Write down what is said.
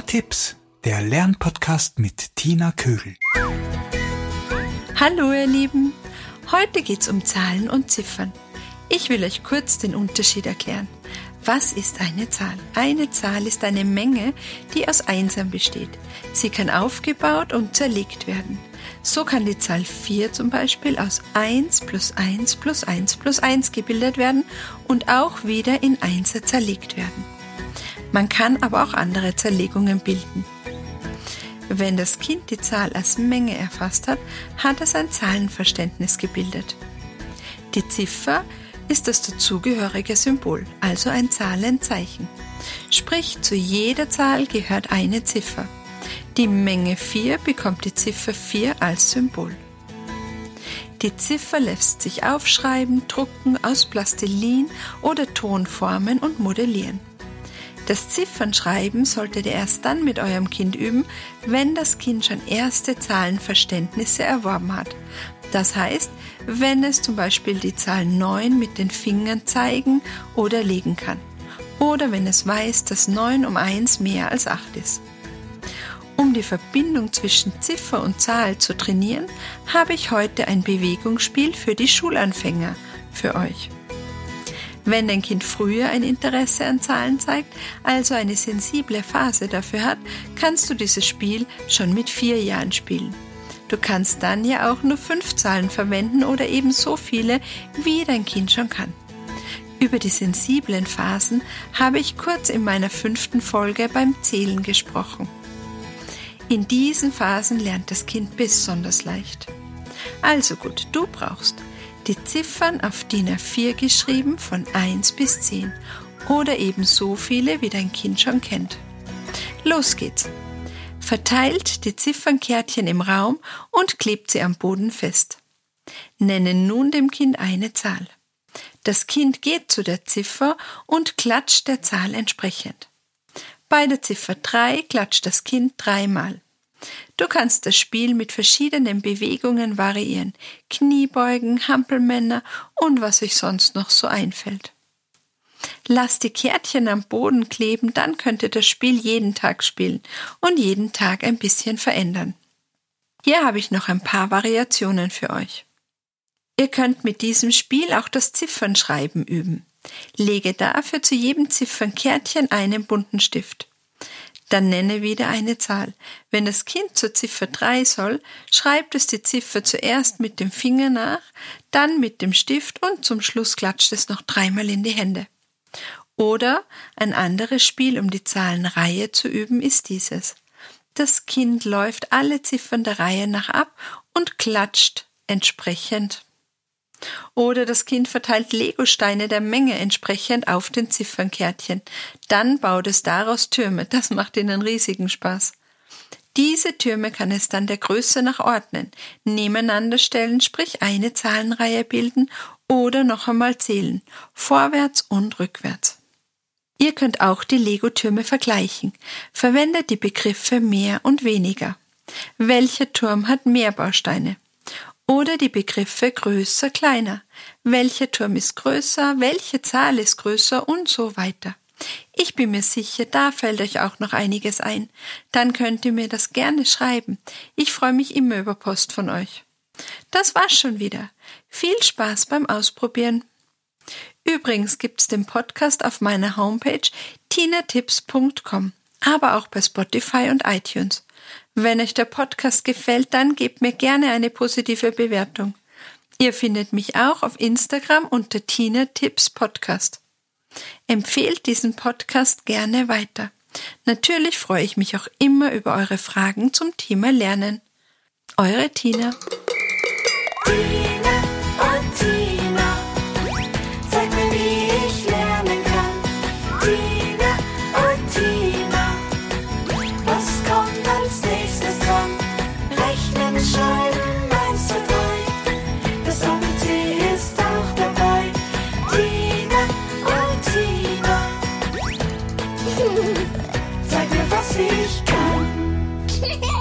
Tipps, der Lernpodcast mit Tina Kögel. Hallo ihr Lieben, heute geht's um Zahlen und Ziffern. Ich will euch kurz den Unterschied erklären. Was ist eine Zahl? Eine Zahl ist eine Menge, die aus Einsern besteht. Sie kann aufgebaut und zerlegt werden. So kann die Zahl 4 zum Beispiel aus 1 plus 1 plus 1 plus 1 gebildet werden und auch wieder in Einser zerlegt werden. Man kann aber auch andere Zerlegungen bilden. Wenn das Kind die Zahl als Menge erfasst hat, hat es ein Zahlenverständnis gebildet. Die Ziffer ist das dazugehörige Symbol, also ein Zahlenzeichen. Sprich, zu jeder Zahl gehört eine Ziffer. Die Menge 4 bekommt die Ziffer 4 als Symbol. Die Ziffer lässt sich aufschreiben, drucken, aus Plastilin oder Ton formen und modellieren. Das Ziffernschreiben solltet ihr erst dann mit eurem Kind üben, wenn das Kind schon erste Zahlenverständnisse erworben hat. Das heißt, wenn es zum Beispiel die Zahl 9 mit den Fingern zeigen oder legen kann. Oder wenn es weiß, dass 9 um 1 mehr als 8 ist. Um die Verbindung zwischen Ziffer und Zahl zu trainieren, habe ich heute ein Bewegungsspiel für die Schulanfänger für euch. Wenn dein Kind früher ein Interesse an Zahlen zeigt, also eine sensible Phase dafür hat, kannst du dieses Spiel schon mit vier Jahren spielen. Du kannst dann ja auch nur fünf Zahlen verwenden oder eben so viele, wie dein Kind schon kann. Über die sensiblen Phasen habe ich kurz in meiner fünften Folge beim Zählen gesprochen. In diesen Phasen lernt das Kind besonders leicht. Also gut, du brauchst die Ziffern auf DIN A4 geschrieben von 1 bis 10 oder eben so viele, wie dein Kind schon kennt. Los geht's! Verteilt die Ziffernkärtchen im Raum und klebt sie am Boden fest. Nenne nun dem Kind eine Zahl. Das Kind geht zu der Ziffer und klatscht der Zahl entsprechend. Bei der Ziffer 3 klatscht das Kind dreimal. Du kannst das Spiel mit verschiedenen Bewegungen variieren, Kniebeugen, Hampelmänner und was euch sonst noch so einfällt. Lass die Kärtchen am Boden kleben, dann könnt ihr das Spiel jeden Tag spielen und jeden Tag ein bisschen verändern. Hier habe ich noch ein paar Variationen für euch. Ihr könnt mit diesem Spiel auch das Ziffernschreiben üben. Lege dafür zu jedem Ziffernkärtchen einen bunten Stift. Dann nenne wieder eine Zahl. Wenn das Kind zur Ziffer 3 soll, schreibt es die Ziffer zuerst mit dem Finger nach, dann mit dem Stift und zum Schluss klatscht es noch dreimal in die Hände. Oder ein anderes Spiel, um die Zahlenreihe zu üben, ist dieses. Das Kind läuft alle Ziffern der Reihe nach ab und klatscht entsprechend oder das Kind verteilt Legosteine der Menge entsprechend auf den Ziffernkärtchen. Dann baut es daraus Türme. Das macht ihnen riesigen Spaß. Diese Türme kann es dann der Größe nach ordnen, nebeneinander stellen, sprich eine Zahlenreihe bilden oder noch einmal zählen, vorwärts und rückwärts. Ihr könnt auch die Lego-Türme vergleichen. Verwendet die Begriffe mehr und weniger. Welcher Turm hat mehr Bausteine? Oder die Begriffe größer, kleiner. Welcher Turm ist größer, welche Zahl ist größer und so weiter. Ich bin mir sicher, da fällt euch auch noch einiges ein. Dann könnt ihr mir das gerne schreiben. Ich freue mich immer über Post von euch. Das war's schon wieder. Viel Spaß beim Ausprobieren. Übrigens gibt's den Podcast auf meiner Homepage tinatips.com, aber auch bei Spotify und iTunes. Wenn euch der Podcast gefällt, dann gebt mir gerne eine positive Bewertung. Ihr findet mich auch auf Instagram unter Tina Tipps Podcast. Empfehlt diesen Podcast gerne weiter. Natürlich freue ich mich auch immer über eure Fragen zum Thema Lernen. Eure Tina. Zeig mir, was ich kann.